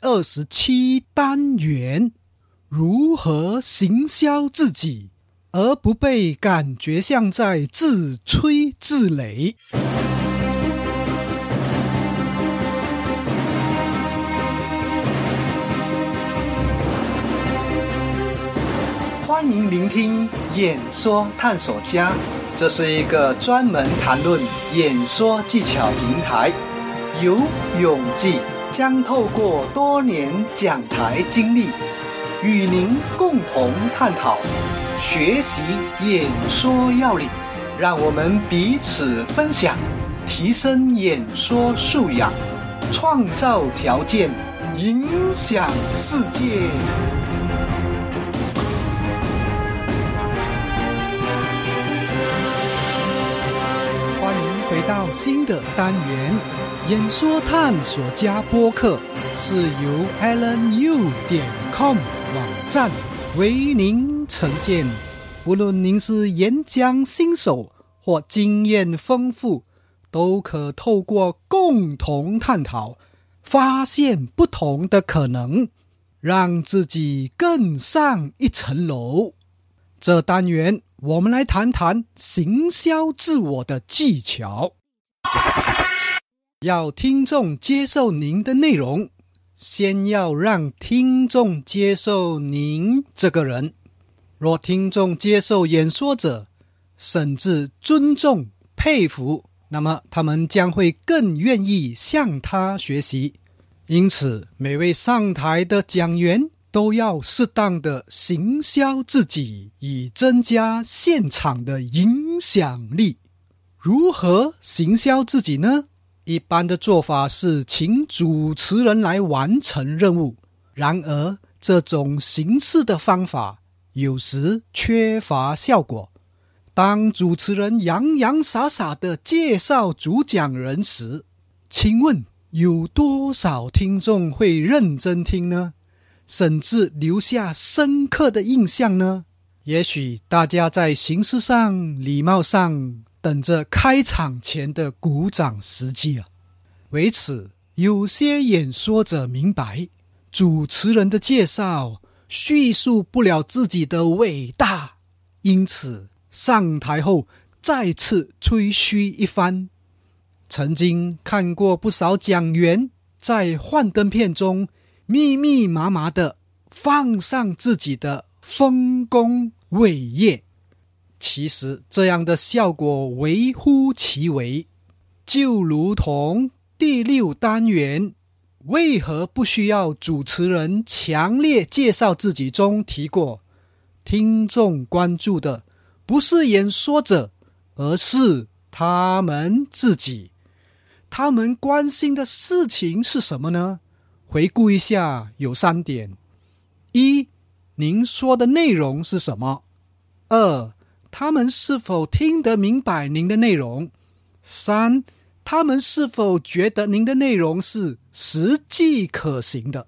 二十七单元：如何行销自己，而不被感觉像在自吹自擂？欢迎聆听演说探索家，这是一个专门谈论演说技巧平台。由永记将透过多年讲台经历，与您共同探讨、学习演说要领，让我们彼此分享，提升演说素养，创造条件，影响世界。欢迎回到新的单元——演说探索家播客，是由 AlanU 点 com 网站为您呈现。无论您是演讲新手或经验丰富，都可透过共同探讨，发现不同的可能，让自己更上一层楼。这单元。我们来谈谈行销自我的技巧。要听众接受您的内容，先要让听众接受您这个人。若听众接受演说者，甚至尊重、佩服，那么他们将会更愿意向他学习。因此，每位上台的讲员。都要适当的行销自己，以增加现场的影响力。如何行销自己呢？一般的做法是请主持人来完成任务。然而，这种形式的方法有时缺乏效果。当主持人洋洋洒洒的介绍主讲人时，请问有多少听众会认真听呢？甚至留下深刻的印象呢？也许大家在形式上、礼貌上等着开场前的鼓掌时机啊。为此，有些演说者明白，主持人的介绍叙述不了自己的伟大，因此上台后再次吹嘘一番。曾经看过不少讲员在幻灯片中。密密麻麻的放上自己的丰功伟业，其实这样的效果微乎其微。就如同第六单元“为何不需要主持人强烈介绍自己”中提过，听众关注的不是演说者，而是他们自己。他们关心的事情是什么呢？回顾一下，有三点：一，您说的内容是什么？二，他们是否听得明白您的内容？三，他们是否觉得您的内容是实际可行的？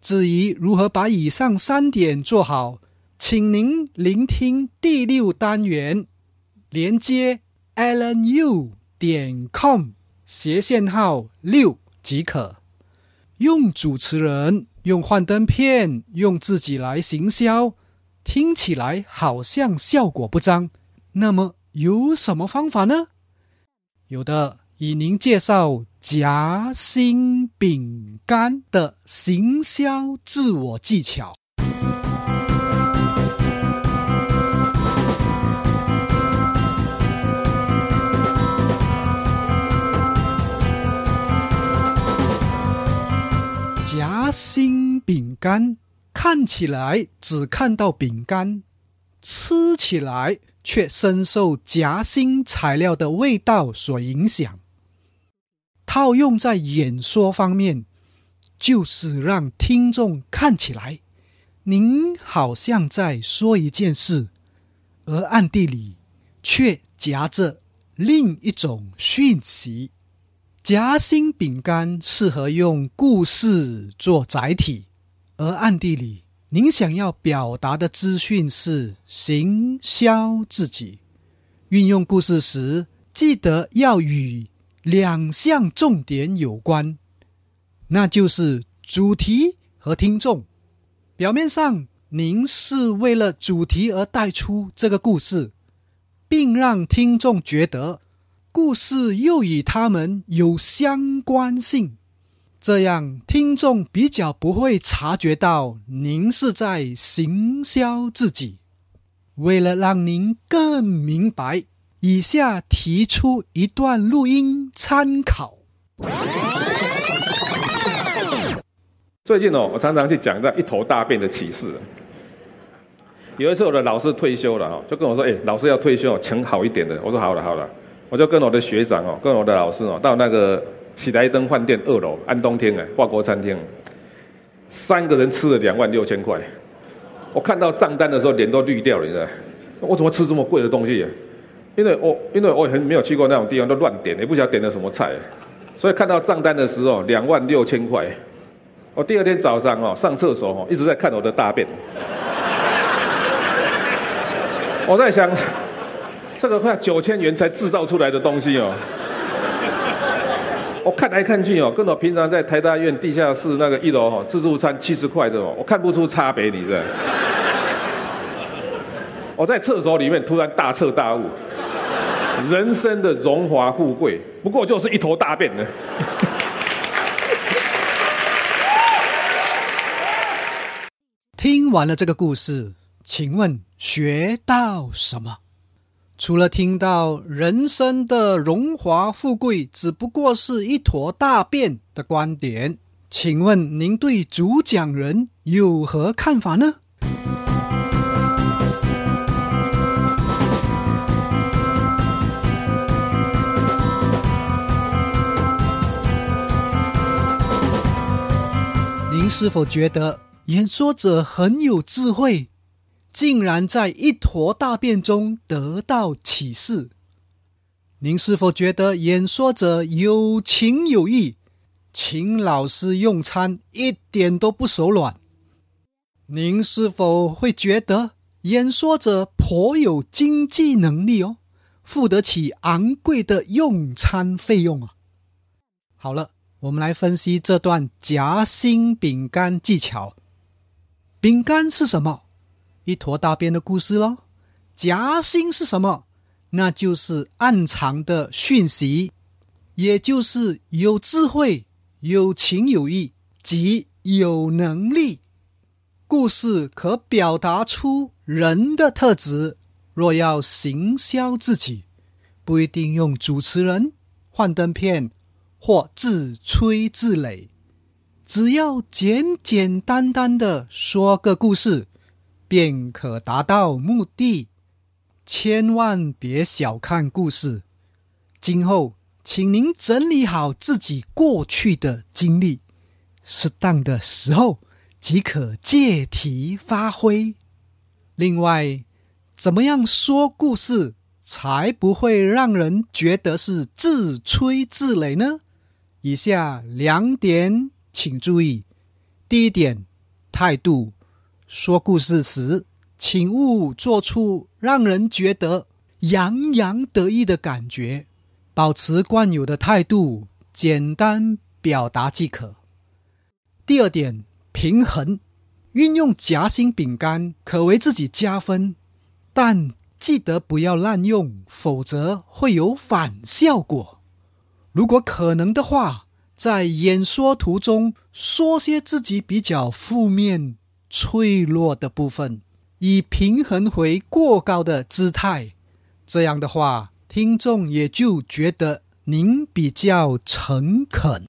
至于如何把以上三点做好，请您聆听第六单元，连接 alanu 点 com 斜线号六即可。用主持人、用幻灯片、用自己来行销，听起来好像效果不彰。那么有什么方法呢？有的，以您介绍夹心饼干的行销自我技巧。夹心饼干看起来只看到饼干，吃起来却深受夹心材料的味道所影响。套用在演说方面，就是让听众看起来您好像在说一件事，而暗地里却夹着另一种讯息。夹心饼干适合用故事做载体，而暗地里您想要表达的资讯是行销自己。运用故事时，记得要与两项重点有关，那就是主题和听众。表面上，您是为了主题而带出这个故事，并让听众觉得故事又与他们有相关性，这样听众比较不会察觉到您是在行销自己。为了让您更明白，以下提出一段录音参考。最近哦，我常常去讲到一头大便的启示。有一次我的老师退休了哦，就跟我说：“哎，老师要退休，请好一点的。”我说：“好了好了。”我就跟我的学长哦，跟我的老师哦，到那个喜来登饭店二楼安东天哎，华国餐厅，三个人吃了两万六千块。我看到账单的时候，脸都绿掉了，你知道？我怎么吃这么贵的东西？因为我因为我很没有去过那种地方，都乱点，也不晓得点了什么菜，所以看到账单的时候，两万六千块。我第二天早上哦，上厕所哦，一直在看我的大便。我在想，这个快九千元才制造出来的东西哦。我看来看去哦，跟我平常在台大院地下室那个一楼哈自助餐七十块的哦，我看不出差别，你知道？我在厕所里面突然大彻大悟，人生的荣华富贵不过就是一头大便呢。听完了这个故事，请问学到什么？除了听到人生的荣华富贵只不过是一坨大便的观点，请问您对主讲人有何看法呢？您是否觉得演说者很有智慧？竟然在一坨大便中得到启示。您是否觉得演说者有情有义，请老师用餐一点都不手软？您是否会觉得演说者颇有经济能力哦，付得起昂贵的用餐费用啊？好了，我们来分析这段夹心饼干技巧。饼干是什么？一坨大便的故事喽，夹心是什么？那就是暗藏的讯息，也就是有智慧、有情有义及有能力。故事可表达出人的特质。若要行销自己，不一定用主持人、幻灯片或自吹自擂，只要简简单单的说个故事。便可达到目的。千万别小看故事。今后，请您整理好自己过去的经历，适当的时候即可借题发挥。另外，怎么样说故事才不会让人觉得是自吹自擂呢？以下两点请注意。第一点，态度。说故事时，请勿做出让人觉得洋洋得意的感觉，保持惯有的态度，简单表达即可。第二点，平衡，运用夹心饼干可为自己加分，但记得不要滥用，否则会有反效果。如果可能的话，在演说途中说些自己比较负面。脆弱的部分，以平衡回过高的姿态。这样的话，听众也就觉得您比较诚恳。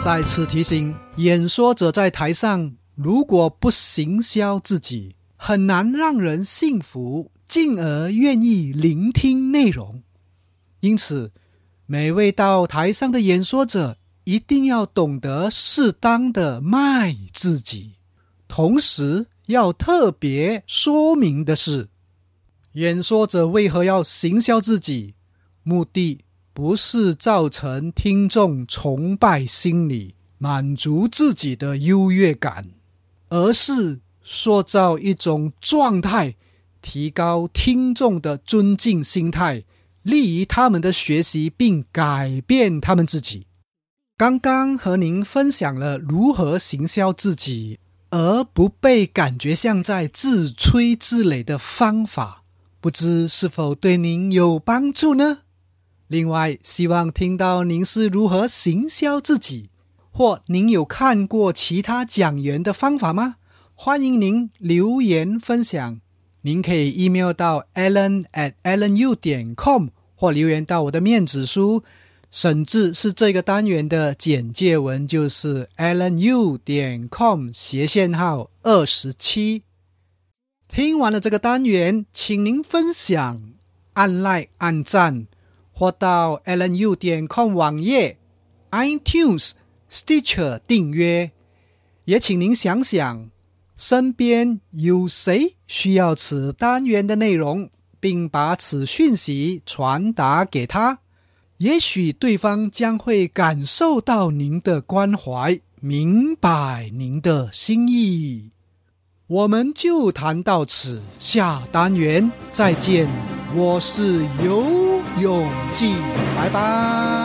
再次提醒，演说者在台上如果不行销自己，很难让人信服。进而愿意聆听内容，因此，每位到台上的演说者一定要懂得适当的卖自己。同时，要特别说明的是，演说者为何要行销自己？目的不是造成听众崇拜心理，满足自己的优越感，而是。塑造一种状态，提高听众的尊敬心态，利于他们的学习，并改变他们自己。刚刚和您分享了如何行销自己，而不被感觉像在自吹自擂的方法，不知是否对您有帮助呢？另外，希望听到您是如何行销自己，或您有看过其他讲员的方法吗？欢迎您留言分享。您可以 email 到 allen at allenu 点 com，或留言到我的面子书。甚至是这个单元的简介文，就是 allen.u 点 com 斜线号二十七。听完了这个单元，请您分享、按 like、按赞，或到 allen.u 点 com 网页、iTunes、Stitcher 订阅。也请您想想，身边有谁需要此单元的内容，并把此讯息传达给他。也许对方将会感受到您的关怀，明白您的心意。我们就谈到此，下单元再见。我是游泳记，拜拜。